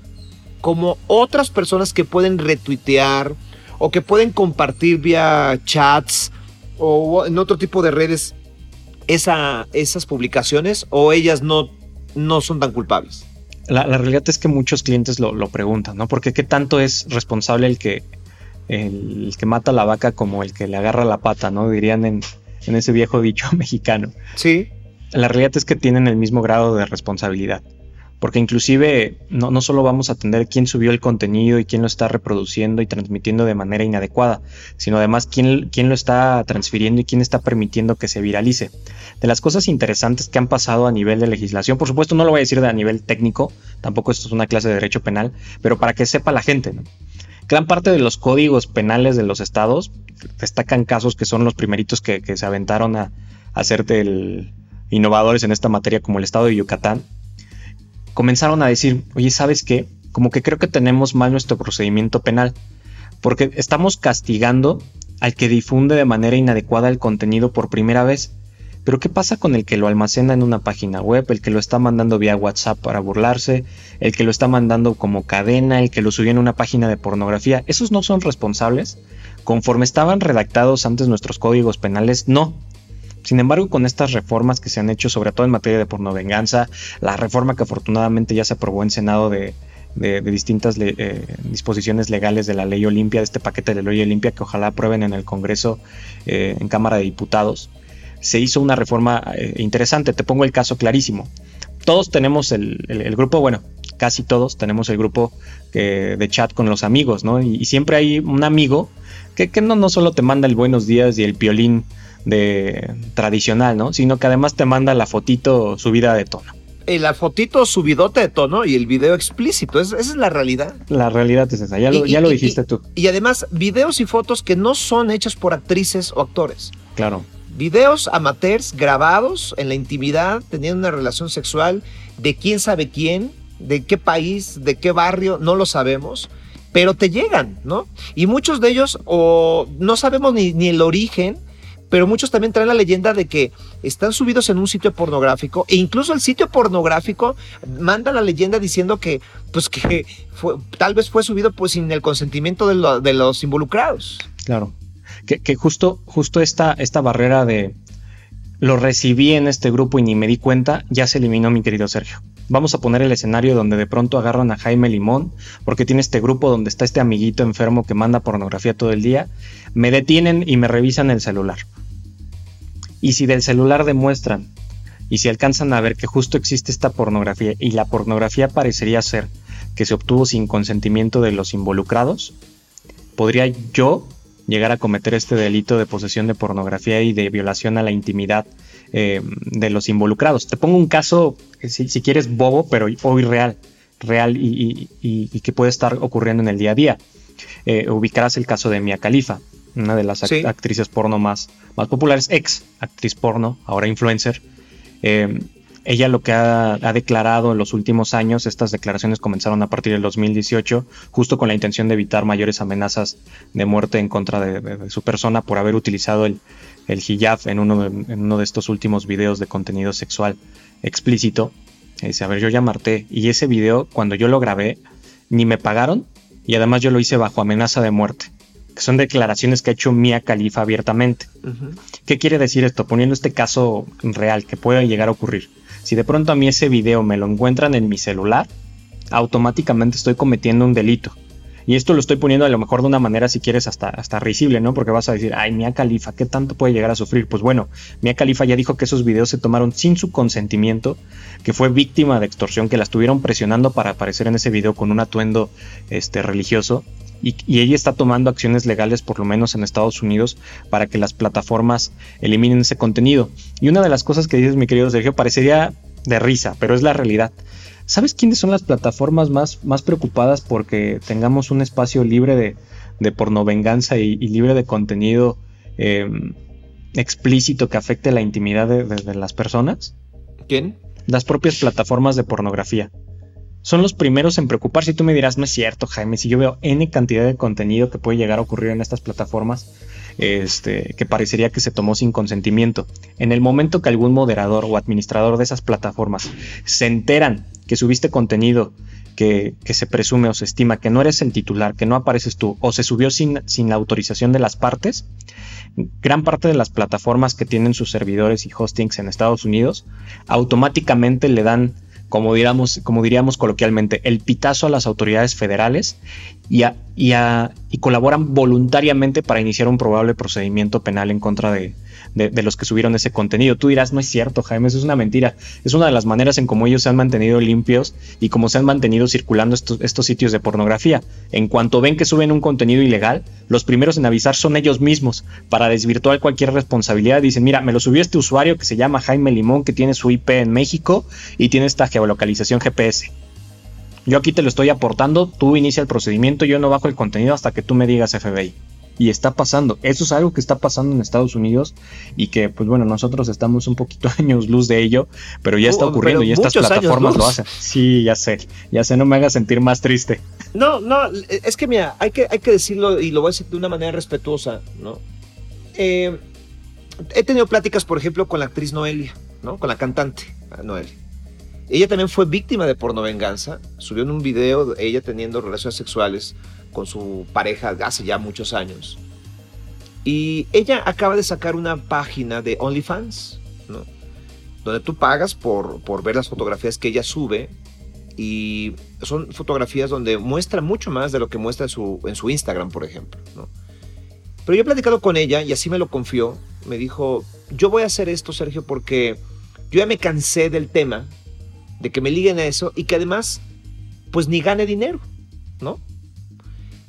como otras personas que pueden retuitear o que pueden compartir vía chats o en otro tipo de redes esa, esas publicaciones o ellas no, no son tan culpables. la, realidad es que muchos clientes lo, preguntan, ¿no? Porque qué tanto es responsable el que, el, que mata la vaca como el que le agarra la pata, ¿no? Dirían en, en ese viejo dicho mexicano. Sí. La realidad es que tienen el mismo grado de responsabilidad porque inclusive no, no, solo vamos a atender quién subió el contenido y quién lo está reproduciendo y transmitiendo de manera inadecuada, sino además quién, quién lo está transfiriendo y quién está permitiendo que se viralice. De las cosas interesantes que han pasado a nivel de legislación, por supuesto no lo voy a decir de a nivel técnico, tampoco esto es una clase de derecho penal, pero para que sepa la gente. Gran parte de los códigos penales de los estados destacan casos que son los primeritos que, se aventaron a, a innovadores en esta materia como el estado de Yucatán, comenzaron a decir, oye, ¿sabes qué? Como que creo que tenemos mal nuestro procedimiento penal, porque estamos castigando al que difunde de manera inadecuada el contenido por primera vez. Pero ¿qué pasa con el que lo almacena en una página web, el que lo está mandando vía WhatsApp para burlarse, el que lo está mandando como cadena, el que lo subió en una página de pornografía? ¿Esos no son responsables? Conforme estaban redactados antes nuestros códigos penales, no. Sin embargo, con estas reformas que se han hecho, sobre todo en materia de pornovenganza, la reforma que afortunadamente ya se aprobó en Senado de, distintas eh, disposiciones legales de la ley Olimpia, de este paquete de ley Olimpia que ojalá aprueben en el Congreso, eh, en Cámara de Diputados, se hizo una reforma eh, interesante. Te pongo el caso clarísimo. Todos tenemos el, grupo, bueno, casi todos tenemos el grupo de chat con los amigos, ¿no? Y, siempre hay un amigo que, que no, no solo te manda el buenos días y el piolín de tradicional, ¿no? Sino que además te manda la fotito subida de tono. Eh, la fotito subidota de tono y el video explícito, esa es la realidad. La realidad es esa, ya lo, ya lo dijiste tú. Y además, videos y fotos que no son hechas por actrices o actores. Claro. Videos amateurs grabados en la intimidad, teniendo una relación sexual de quién sabe quién, de qué país, de qué barrio, no lo sabemos pero te llegan, ¿no? Y muchos de ellos o no sabemos ni, el origen, pero muchos también traen la leyenda de que están subidos en un sitio pornográfico e incluso el sitio pornográfico manda la leyenda diciendo que pues que tal vez fue subido pues sin el consentimiento de, los involucrados. Claro. Que, justo, justo esta, esta barrera de lo recibí en este grupo y ni me di cuenta, ya se eliminó mi querido Sergio. Vamos a poner el escenario donde de pronto agarran a Jaime Limón, porque tiene este grupo donde está este amiguito enfermo que manda pornografía todo el día. Me detienen y me revisan el celular. Y si del celular demuestran y si alcanzan a ver que justo existe esta pornografía y la pornografía parecería ser que se obtuvo sin consentimiento de los involucrados, podría yo llegar a cometer este delito de posesión de pornografía y de violación a la intimidad eh, de los involucrados. Te pongo un caso, si, quieres, bobo, pero hoy real, real y, que puede estar ocurriendo en el día a día. Eh, ubicarás el caso de Mia Khalifa una de las actrices porno más, más populares, ex actriz porno, ahora influencer. Eh, ella lo que ha, declarado en los últimos años, estas declaraciones comenzaron a partir del 2018, justo con la intención de evitar mayores amenazas de muerte en contra de, su persona por haber utilizado el, el hijab en uno, de, en uno de estos últimos videos de contenido sexual explícito. dice, a ver, yo ya marté. Y ese video, cuando yo lo grabé, ni me pagaron y además yo lo hice bajo amenaza de muerte que son declaraciones que ha hecho Mia Khalifa abiertamente. ¿Qué quiere decir esto? Poniendo este caso real que puede llegar a ocurrir. Si de pronto a mí ese video me lo encuentran en mi celular, automáticamente estoy cometiendo un delito. Y esto lo estoy poniendo a lo mejor de una manera, si quieres, hasta, hasta risible, ¿no? Porque vas a decir, ay, Mia Khalifa, ¿qué tanto puede llegar a sufrir? Pues bueno, Mia Khalifa ya dijo que esos videos se tomaron sin su consentimiento, que fue víctima de extorsión, que la estuvieron presionando para aparecer en ese video con un atuendo este, religioso y, ella está tomando acciones legales, por lo menos en Estados Unidos, para que las plataformas eliminen ese contenido. Y una de las cosas que dices, mi querido Sergio, parecería de risa, pero es la realidad. ¿Sabes quiénes son las plataformas más, más preocupadas porque tengamos un espacio libre de, de pornovenganza y, y, libre de contenido em, explícito que afecte la intimidad de las personas? ¿Quién? Las propias plataformas de pornografía son los primeros en preocuparse. Y tú me dirás, no es cierto, Jaime, si yo veo N cantidad de contenido que puede llegar a ocurrir en estas plataformas, este, que parecería que se tomó sin consentimiento. En el momento que algún moderador o administrador de esas plataformas se enteran que subiste contenido que, se presume o se estima que no eres el titular, que no apareces tú, o se subió sin, sin la autorización de las partes, gran parte de las plataformas que tienen sus servidores y hostings en Estados Unidos automáticamente le dan como diríamos, como diríamos coloquialmente, el pitazo a las autoridades federales y, y, y colaboran voluntariamente para iniciar un probable procedimiento penal en contra de, de, los que subieron ese contenido. Tú dirás, no es cierto, Jaime, eso es una mentira. Es una de las maneras en cómo ellos se han mantenido limpios y cómo se han mantenido circulando estos, estos sitios de pornografía. En cuanto ven que suben un contenido ilegal, los primeros en avisar son ellos mismos para desvirtuar cualquier responsabilidad. Dicen, mira, me lo subió este usuario que se llama Jaime Limón, que tiene su IP en México y tiene esta geolocalización GPS. Yo aquí te lo estoy aportando, tú inicia el procedimiento, yo no bajo el contenido hasta que tú me digas FBI y está pasando. Eso es algo que está pasando en Estados Unidos y que, pues bueno, nosotros estamos un poquito años luz de ello, pero ya está uh, ocurriendo y estas plataformas lo hacen. Sí, ya sé, ya sé, no me hagas sentir más triste. No, no, es que mira, hay que, hay que decirlo y lo voy a decir de una manera respetuosa, ¿no? Eh, he tenido pláticas, por ejemplo, con la actriz Noelia, ¿no? Con la cantante Noelia. Ella también fue víctima de pornovenganza. Subió en un video ella teniendo relaciones sexuales con su pareja hace ya muchos años. Y ella acaba de sacar una página de OnlyFans, ¿no? donde tú pagas por, por ver las fotografías que ella sube y son fotografías donde muestra mucho más de lo que muestra en su, en su Instagram, por ejemplo. ¿no? Pero yo he platicado con ella y así me lo confió. Me dijo, yo voy a hacer esto, Sergio, porque yo ya me cansé del tema de que me liguen a eso y que además, pues ni gane dinero, ¿no?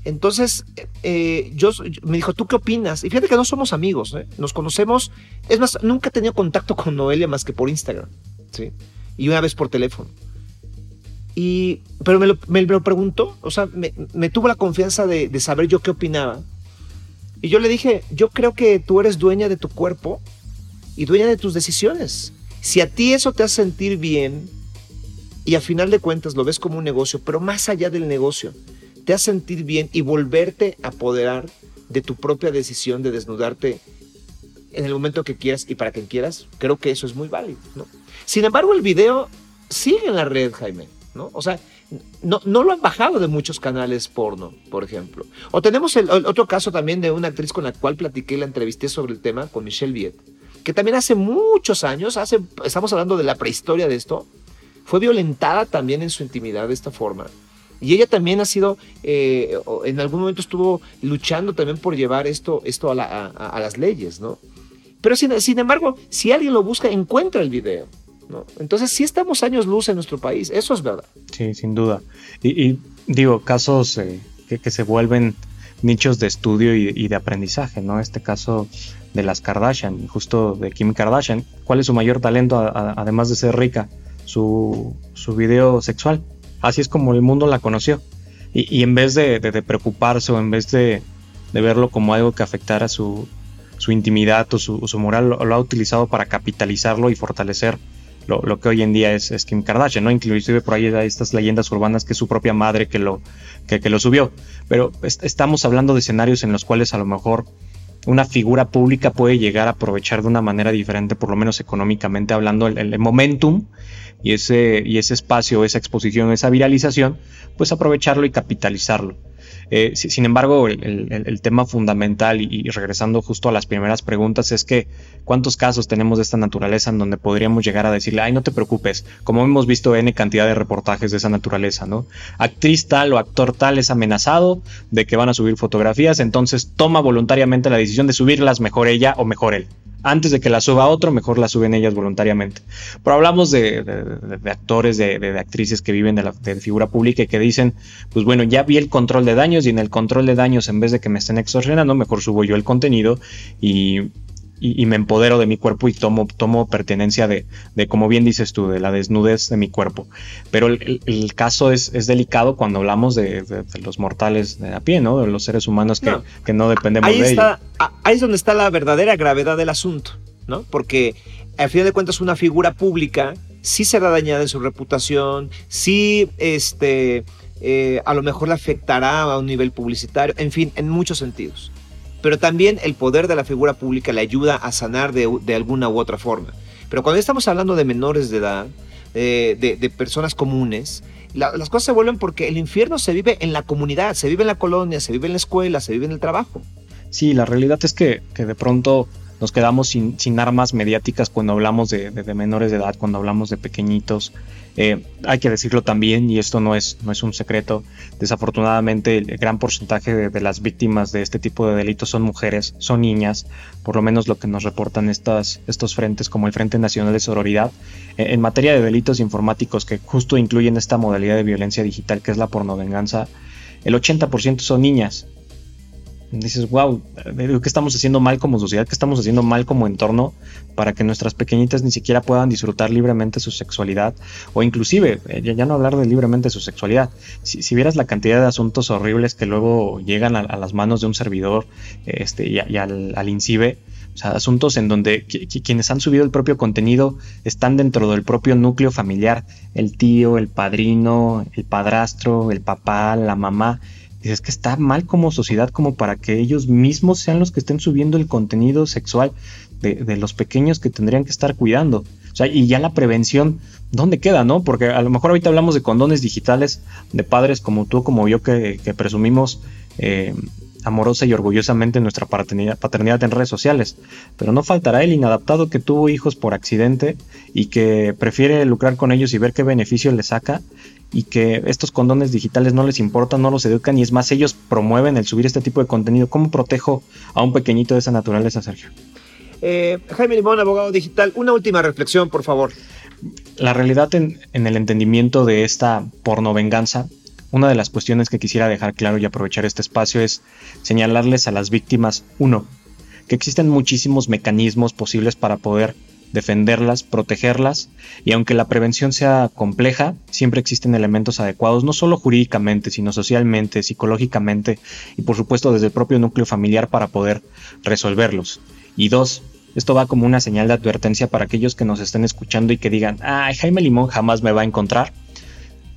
Entonces, eh, yo, me dijo, ¿tú qué opinas? Y fíjate que no somos amigos, ¿eh? nos conocemos. Es más, nunca he tenido contacto con Noelia más que por Instagram, ¿sí? Y una vez por teléfono. Y, pero me lo, me, lo preguntó, o sea, me, tuvo la confianza de, de, saber yo qué opinaba. Y yo le dije, yo creo que tú eres dueña de tu cuerpo y dueña de tus decisiones. Si a ti eso te hace sentir bien y a final de cuentas lo ves como un negocio, pero más allá del negocio, te hace sentir bien y volverte a apoderar de tu propia decisión de desnudarte en el momento que quieras y para quien quieras, creo que eso es muy válido. Sin embargo, el video sigue en la red, Jaime, ¿no? O sea, no, lo han bajado de muchos canales porno, por ejemplo. O tenemos el, otro caso también de una actriz con la cual platiqué, la entrevisté sobre el tema, con Michelle Viet, que también hace muchos años, hace, estamos hablando de la prehistoria de esto, fue violentada también en su intimidad de esta forma y ella también ha sido, eh, en algún momento estuvo luchando también por llevar esto, esto a, las leyes, ¿no? Pero sin, sin, embargo, si alguien lo busca, encuentra el video. ¿no? Entonces sí estamos años luz en nuestro país, eso es verdad. Sí, sin duda. Y, digo, casos eh, que, se vuelven nichos de estudio y, de aprendizaje, ¿no? Este caso de las Kardashian, justo de Kim Kardashian, ¿cuál es su mayor talento además de ser rica? Su, su video sexual. Así es como el mundo la conoció. Y, en vez de, preocuparse o en vez de, verlo como algo que afectara su, su intimidad o su, moral, lo, ha utilizado para capitalizarlo y fortalecer lo, que hoy en día es, Kim Kardashian, ¿no? Inclusive por ahí hay estas leyendas urbanas que es su propia madre que lo, que, lo subió. Pero estamos hablando de escenarios en los cuales a lo mejor una figura pública puede llegar a aprovechar de una manera diferente, por lo menos económicamente hablando, el momentum y ese, y ese espacio, esa exposición, esa viralización, pues aprovecharlo y capitalizarlo. Eh, sin embargo, el, tema fundamental y, regresando justo a las primeras preguntas es que cuántos casos tenemos de esta naturaleza en donde podríamos llegar a decirle, ay, no te preocupes, como hemos visto N cantidad de reportajes de esa naturaleza, ¿no? Actriz tal o actor tal es amenazado de que van a subir fotografías, entonces toma voluntariamente la decisión de subirlas mejor ella o mejor él antes de que la suba otro, mejor la suben ellas voluntariamente. Pero hablamos de, actores, de, actrices que viven de la figura pública y que dicen, pues bueno, ya vi el control de daños y en el control de daños, en vez de que me estén extorsionando, mejor subo yo el contenido y y, me empodero de mi cuerpo y tomo, tomo pertenencia de, de, como bien dices tú, de la desnudez de mi cuerpo. Pero el, caso es, es, delicado cuando hablamos de, los mortales de a pie, ¿no? De los seres humanos que no, que no dependemos ahí de está, Ahí es donde está la verdadera gravedad del asunto, ¿no? Porque al final de cuentas una figura pública sí será dañada en su reputación, sí este, eh, a lo mejor le afectará a un nivel publicitario, en fin, en muchos sentidos pero también el poder de la figura pública le ayuda a sanar de, alguna u otra forma. Pero cuando estamos hablando de menores de edad, de, personas comunes, las cosas se vuelven porque el infierno se vive en la comunidad, se vive en la colonia, se vive en la escuela, se vive en el trabajo. Sí, la realidad es que, de pronto nos quedamos sin, armas mediáticas cuando hablamos de, menores de edad, cuando hablamos de pequeñitos. Eh, hay que decirlo también, y esto no es, no es un secreto, desafortunadamente el gran porcentaje de, las víctimas de este tipo de delitos son mujeres, son niñas, por lo menos lo que nos reportan estas, estos frentes como el Frente Nacional de Sororidad. Eh, en materia de delitos informáticos que justo incluyen esta modalidad de violencia digital que es la pornovenganza, el 80% son niñas, dices, wow, ¿qué estamos haciendo mal como sociedad? ¿Qué estamos haciendo mal como entorno para que nuestras pequeñitas ni siquiera puedan disfrutar libremente su sexualidad? O inclusive, eh, ya, no hablar de libremente su sexualidad. Si, vieras la cantidad de asuntos horribles que luego llegan a, las manos de un servidor este, y, al, al, INCIBE, o sea, asuntos en donde quienes han subido el propio contenido están dentro del propio núcleo familiar, el tío, el padrino, el padrastro, el papá, la mamá, Dices que está mal como sociedad como para que ellos mismos sean los que estén subiendo el contenido sexual de, los pequeños que tendrían que estar cuidando. O sea, y ya la prevención, ¿dónde queda, no? Porque a lo mejor ahorita hablamos de condones digitales de padres como tú, como yo, que, presumimos eh, amorosa y orgullosamente nuestra paternidad, paternidad, en redes sociales. Pero no faltará el inadaptado que tuvo hijos por accidente y que prefiere lucrar con ellos y ver qué beneficio le saca y que estos condones digitales no les importan, no los educan y es más, ellos promueven el subir este tipo de contenido. ¿Cómo protejo a un pequeñito de esa naturaleza, Sergio? Eh, Jaime Limón, abogado digital, una última reflexión, por favor. La realidad en, en el entendimiento de esta pornovenganza, una de las cuestiones que quisiera dejar claro y aprovechar este espacio es señalarles a las víctimas, uno, que existen muchísimos mecanismos posibles para poder defenderlas, protegerlas, y aunque la prevención sea compleja, siempre existen elementos adecuados, no solo jurídicamente, sino socialmente, psicológicamente y por supuesto desde el propio núcleo familiar para poder resolverlos. Y dos, esto va como una señal de advertencia para aquellos que nos estén escuchando y que digan, ay, Jaime Limón jamás me va a encontrar.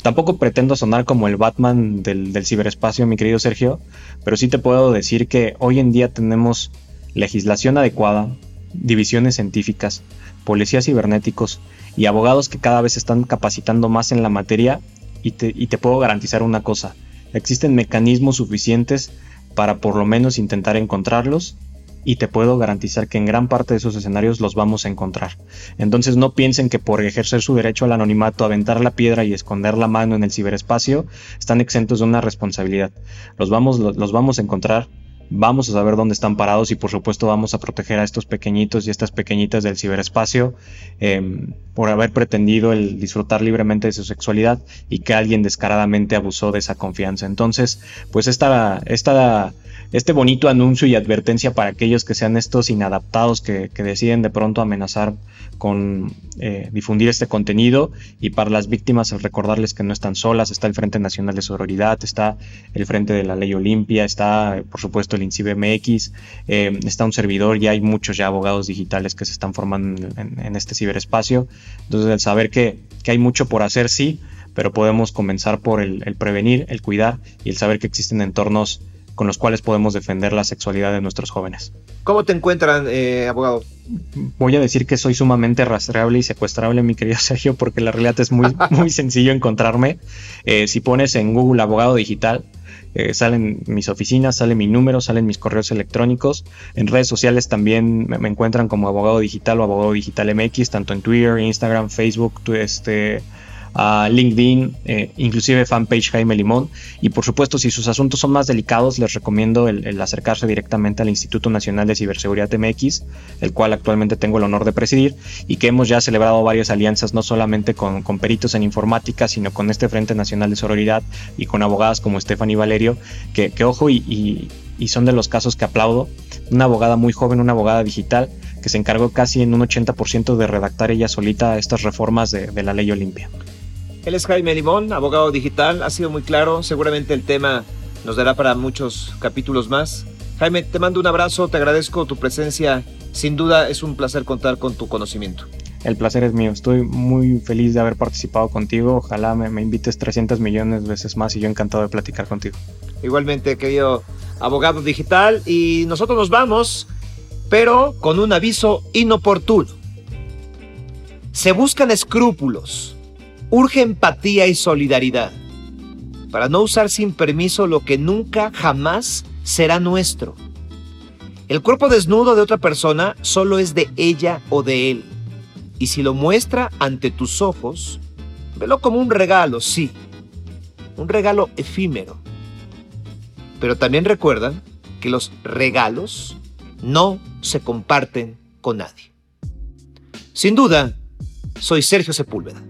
Tampoco pretendo sonar como el Batman del, del ciberespacio, mi querido Sergio, pero sí te puedo decir que hoy en día tenemos legislación adecuada, divisiones científicas, policías cibernéticos y abogados que cada vez están capacitando más en la materia y te, puedo garantizar una cosa, existen mecanismos suficientes para por lo menos intentar encontrarlos y te puedo garantizar que en gran parte de esos escenarios los vamos a encontrar. Entonces no piensen que por ejercer su derecho al anonimato, aventar la piedra y esconder la mano en el ciberespacio, están exentos de una responsabilidad. Los vamos, los vamos a encontrar vamos a saber dónde están parados y por supuesto vamos a proteger a estos pequeñitos y estas pequeñitas del ciberespacio em, por haber pretendido el disfrutar libremente de su sexualidad y que alguien descaradamente abusó de esa confianza. Entonces, pues esta, esta este bonito anuncio y advertencia para aquellos que sean estos inadaptados que, deciden de pronto amenazar con eh, difundir este contenido y para las víctimas recordarles que no están solas, está el Frente Nacional de Sororidad, está el Frente de la Ley Olimpia, está por supuesto el INCIBE MX, eh, está un servidor y hay muchos ya abogados digitales que se están formando en, este ciberespacio. Entonces el saber que, hay mucho por hacer, sí, pero podemos comenzar por el, el prevenir, el cuidar y el saber que existen entornos con los cuales podemos defender la sexualidad de nuestros jóvenes. ¿Cómo te encuentran, eh, abogado? Voy a decir que soy sumamente rastreable y secuestrable, mi querido Sergio, porque la realidad es muy, muy sencillo encontrarme. Eh, si pones en Google abogado digital, eh, salen mis oficinas, sale mi número, salen mis correos electrónicos. En redes sociales también me, me, encuentran como abogado digital o abogado digital MX, tanto en Twitter, Instagram, Facebook, este, a LinkedIn, eh, inclusive fanpage Jaime Limón. Y por supuesto, si sus asuntos son más delicados, les recomiendo el, acercarse directamente al Instituto Nacional de Ciberseguridad MX, el cual actualmente tengo el honor de presidir, y que hemos ya celebrado varias alianzas, no solamente con, peritos en informática, sino con este Frente Nacional de Sororidad y con abogadas como Stephanie Valerio, que, ojo, y, son de los casos que aplaudo. Una abogada muy joven, una abogada digital, que se encargó casi en un 80% de redactar ella solita estas reformas de, de la ley Olimpia. Él es Jaime Limón, abogado digital. Ha sido muy claro. Seguramente el tema nos dará para muchos capítulos más. Jaime, te mando un abrazo, te agradezco tu presencia. Sin duda es un placer contar con tu conocimiento. El placer es mío. Estoy muy feliz de haber participado contigo. Ojalá me, invites 300 millones de veces más y yo encantado de platicar contigo. Igualmente, querido abogado digital. Y nosotros nos vamos, pero con un aviso inoportuno. Se buscan escrúpulos Urge empatía y solidaridad para no usar sin permiso lo que nunca jamás será nuestro. El cuerpo desnudo de otra persona solo es de ella o de él. Y si lo muestra ante tus ojos, velo como un regalo, sí. Un regalo efímero. Pero también recuerda que los regalos no se comparten con nadie. Sin duda, soy Sergio Sepúlveda.